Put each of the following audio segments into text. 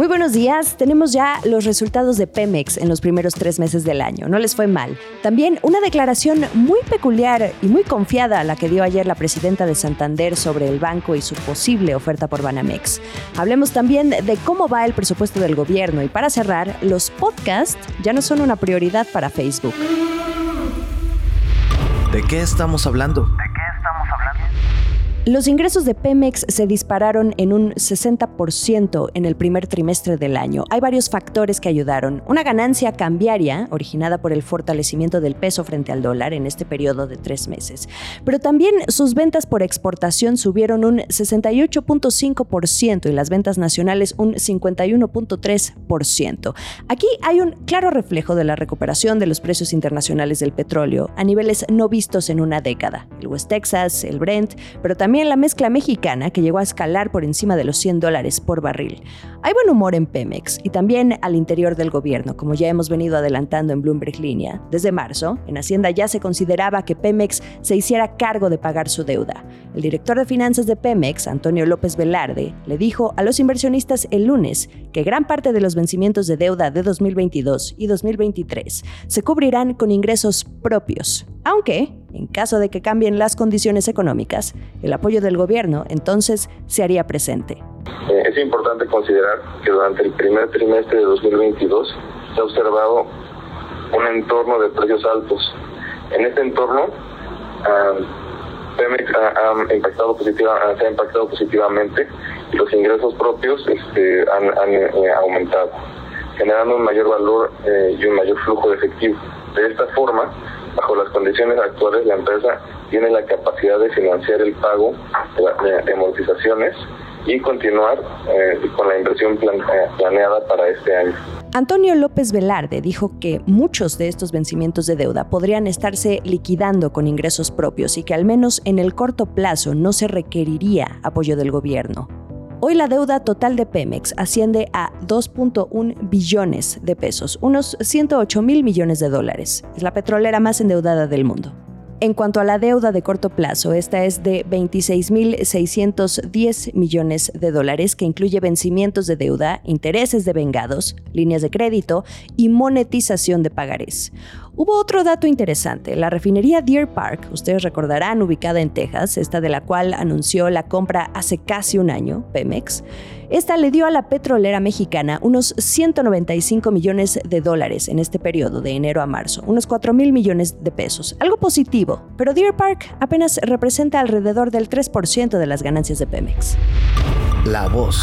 Muy buenos días. Tenemos ya los resultados de Pemex en los primeros tres meses del año. No les fue mal. También una declaración muy peculiar y muy confiada la que dio ayer la presidenta de Santander sobre el banco y su posible oferta por Banamex. Hablemos también de cómo va el presupuesto del gobierno y para cerrar, los podcasts ya no son una prioridad para Facebook. ¿De qué estamos hablando? Los ingresos de Pemex se dispararon en un 60% en el primer trimestre del año. Hay varios factores que ayudaron. Una ganancia cambiaria, originada por el fortalecimiento del peso frente al dólar en este periodo de tres meses. Pero también sus ventas por exportación subieron un 68.5% y las ventas nacionales un 51.3%. Aquí hay un claro reflejo de la recuperación de los precios internacionales del petróleo a niveles no vistos en una década. El West Texas, el Brent, pero también también la mezcla mexicana que llegó a escalar por encima de los 100 dólares por barril. Hay buen humor en Pemex y también al interior del gobierno, como ya hemos venido adelantando en Bloomberg Línea. Desde marzo, en Hacienda ya se consideraba que Pemex se hiciera cargo de pagar su deuda. El director de finanzas de Pemex, Antonio López Velarde, le dijo a los inversionistas el lunes que gran parte de los vencimientos de deuda de 2022 y 2023 se cubrirán con ingresos propios, aunque en caso de que cambien las condiciones económicas, el apoyo del gobierno entonces se haría presente. Eh, es importante considerar que durante el primer trimestre de 2022 se ha observado un entorno de precios altos. En este entorno, Pemex ha, impactado positiva, se ha impactado positivamente y los ingresos propios este, han, eh, aumentado, generando un mayor valor eh, y un mayor flujo de efectivo. De esta forma, bajo las condiciones actuales, la empresa tiene la capacidad de financiar el pago de, amortizaciones y continuar eh, con la inversión eh, planeada para este año. Antonio López Velarde dijo que muchos de estos vencimientos de deuda podrían estarse liquidando con ingresos propios y que al menos en el corto plazo no se requeriría apoyo del gobierno. Hoy la deuda total de Pemex asciende a 2.1 billones de pesos, unos 108 mil millones de dólares. Es la petrolera más endeudada del mundo. En cuanto a la deuda de corto plazo, esta es de 26.610 millones de dólares, que incluye vencimientos de deuda, intereses de vengados, líneas de crédito y monetización de pagarés. Hubo otro dato interesante. La refinería Deer Park, ustedes recordarán, ubicada en Texas, esta de la cual anunció la compra hace casi un año, Pemex, esta le dio a la petrolera mexicana unos 195 millones de dólares en este periodo de enero a marzo, unos 4 mil millones de pesos. Algo positivo, pero Deer Park apenas representa alrededor del 3% de las ganancias de Pemex. La voz.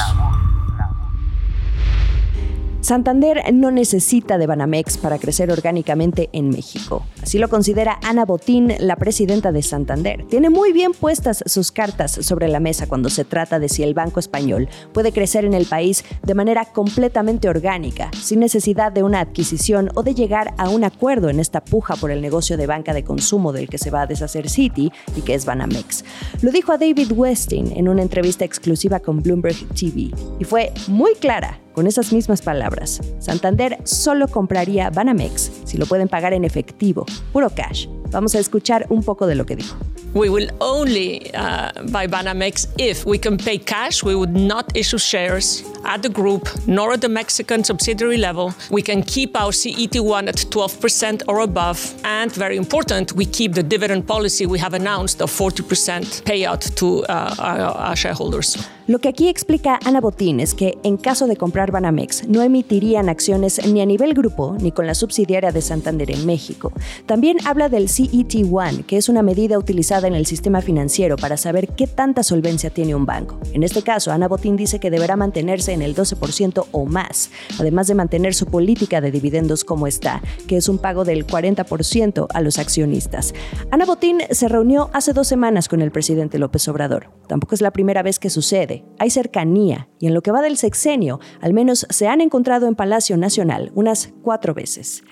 Santander no necesita de Banamex para crecer orgánicamente en México. Así lo considera Ana Botín, la presidenta de Santander. Tiene muy bien puestas sus cartas sobre la mesa cuando se trata de si el Banco Español puede crecer en el país de manera completamente orgánica, sin necesidad de una adquisición o de llegar a un acuerdo en esta puja por el negocio de banca de consumo del que se va a deshacer Citi y que es Banamex. Lo dijo a David Westin en una entrevista exclusiva con Bloomberg TV y fue muy clara con esas mismas palabras, Santander solo compraría Banamex si lo pueden pagar en efectivo, puro cash. Vamos a escuchar un poco de lo que dijo. We will only uh, buy Banamex if we can pay cash. We would not issue shares at the group nor at the Mexican subsidiary level. We can keep our CET1 at 12% or above. And very important, we keep the dividend policy we have announced of 40% payout to uh, our, our shareholders. Lo que aquí explica Ana Botín es que en caso de comprar Banamex no emitirían acciones ni a nivel grupo ni con la subsidiaria de Santander en México. También habla del CET1, que es una medida utilizada en el sistema financiero para saber qué tanta solvencia tiene un banco. En este caso, Ana Botín dice que deberá mantenerse en el 12% o más, además de mantener su política de dividendos como está, que es un pago del 40% a los accionistas. Ana Botín se reunió hace dos semanas con el presidente López Obrador. Tampoco es la primera vez que sucede hay cercanía y en lo que va del sexenio, al menos se han encontrado en Palacio Nacional unas cuatro veces.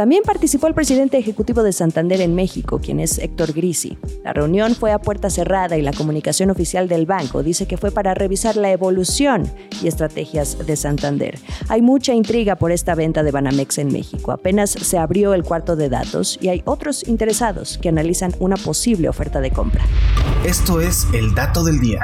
También participó el presidente ejecutivo de Santander en México, quien es Héctor Grisi. La reunión fue a puerta cerrada y la comunicación oficial del banco dice que fue para revisar la evolución y estrategias de Santander. Hay mucha intriga por esta venta de Banamex en México. Apenas se abrió el cuarto de datos y hay otros interesados que analizan una posible oferta de compra. Esto es el dato del día.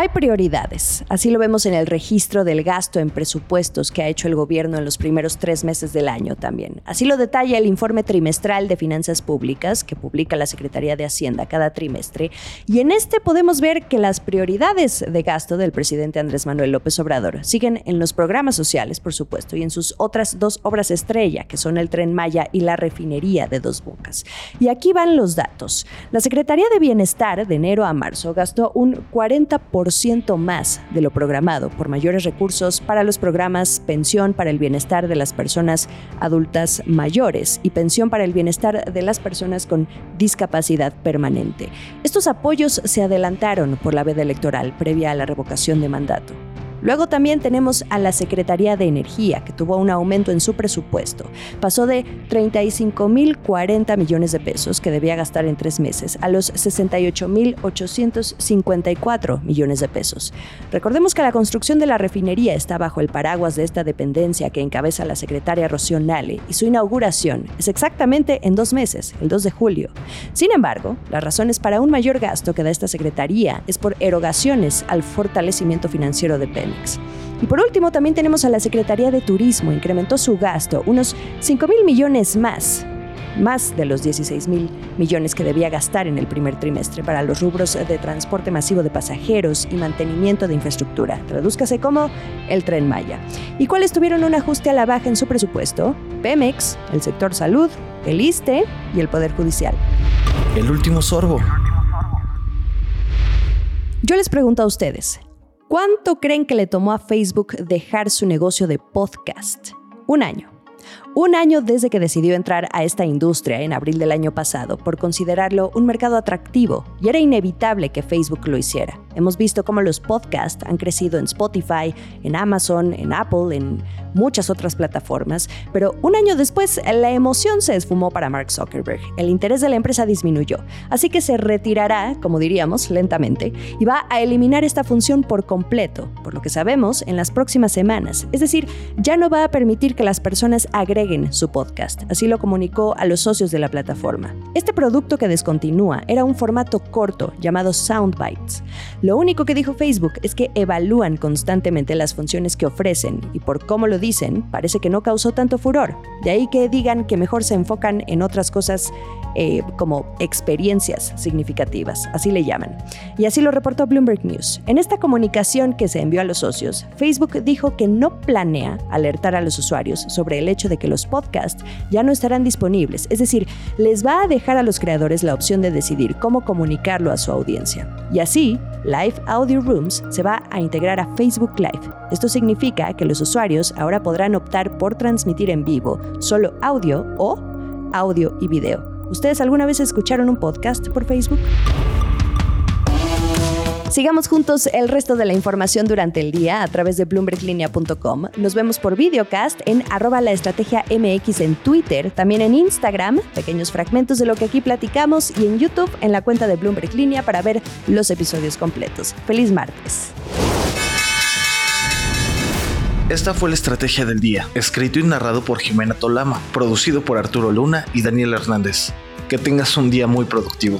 Hay prioridades, así lo vemos en el registro del gasto en presupuestos que ha hecho el gobierno en los primeros tres meses del año también. Así lo detalla el informe trimestral de finanzas públicas que publica la Secretaría de Hacienda cada trimestre. Y en este podemos ver que las prioridades de gasto del presidente Andrés Manuel López Obrador siguen en los programas sociales, por supuesto, y en sus otras dos obras estrella, que son el tren Maya y la refinería de Dos Bocas. Y aquí van los datos. La Secretaría de Bienestar de enero a marzo gastó un 40% más de lo programado por mayores recursos para los programas Pensión para el Bienestar de las Personas Adultas Mayores y Pensión para el Bienestar de las Personas con Discapacidad Permanente. Estos apoyos se adelantaron por la veda electoral previa a la revocación de mandato. Luego también tenemos a la Secretaría de Energía, que tuvo un aumento en su presupuesto. Pasó de 35.040 millones de pesos que debía gastar en tres meses a los 68.854 millones de pesos. Recordemos que la construcción de la refinería está bajo el paraguas de esta dependencia que encabeza la secretaria Rocío Nale y su inauguración es exactamente en dos meses, el 2 de julio. Sin embargo, las razones para un mayor gasto que da esta secretaría es por erogaciones al fortalecimiento financiero de Pemex. Y por último, también tenemos a la Secretaría de Turismo, incrementó su gasto unos 5 mil millones más, más de los 16 mil millones que debía gastar en el primer trimestre para los rubros de transporte masivo de pasajeros y mantenimiento de infraestructura. Tradúzcase como el tren Maya. ¿Y cuáles tuvieron un ajuste a la baja en su presupuesto? Pemex, el sector salud, el ISTE y el Poder Judicial. El último sorbo. Yo les pregunto a ustedes, ¿Cuánto creen que le tomó a Facebook dejar su negocio de podcast? Un año. Un año desde que decidió entrar a esta industria en abril del año pasado por considerarlo un mercado atractivo y era inevitable que Facebook lo hiciera. Hemos visto cómo los podcasts han crecido en Spotify, en Amazon, en Apple, en muchas otras plataformas, pero un año después la emoción se esfumó para Mark Zuckerberg. El interés de la empresa disminuyó, así que se retirará, como diríamos, lentamente y va a eliminar esta función por completo, por lo que sabemos, en las próximas semanas. Es decir, ya no va a permitir que las personas agreguen su podcast. Así lo comunicó a los socios de la plataforma. Este producto que descontinúa era un formato corto llamado Soundbites. Lo único que dijo Facebook es que evalúan constantemente las funciones que ofrecen y por cómo lo dicen, parece que no causó tanto furor. De ahí que digan que mejor se enfocan en otras cosas eh, como experiencias significativas, así le llaman. Y así lo reportó Bloomberg News. En esta comunicación que se envió a los socios, Facebook dijo que no planea alertar a los usuarios sobre el hecho de que los podcasts ya no estarán disponibles, es decir, les va a dejar a los creadores la opción de decidir cómo comunicarlo a su audiencia. Y así, Live Audio Rooms se va a integrar a Facebook Live. Esto significa que los usuarios ahora podrán optar por transmitir en vivo solo audio o audio y video. ¿Ustedes alguna vez escucharon un podcast por Facebook? Sigamos juntos el resto de la información durante el día a través de bloomberglinea.com. Nos vemos por videocast en arroba la estrategia MX en Twitter, también en Instagram, pequeños fragmentos de lo que aquí platicamos y en YouTube en la cuenta de Bloomberg Línea para ver los episodios completos. Feliz martes. Esta fue la estrategia del día, escrito y narrado por Jimena Tolama, producido por Arturo Luna y Daniel Hernández. Que tengas un día muy productivo.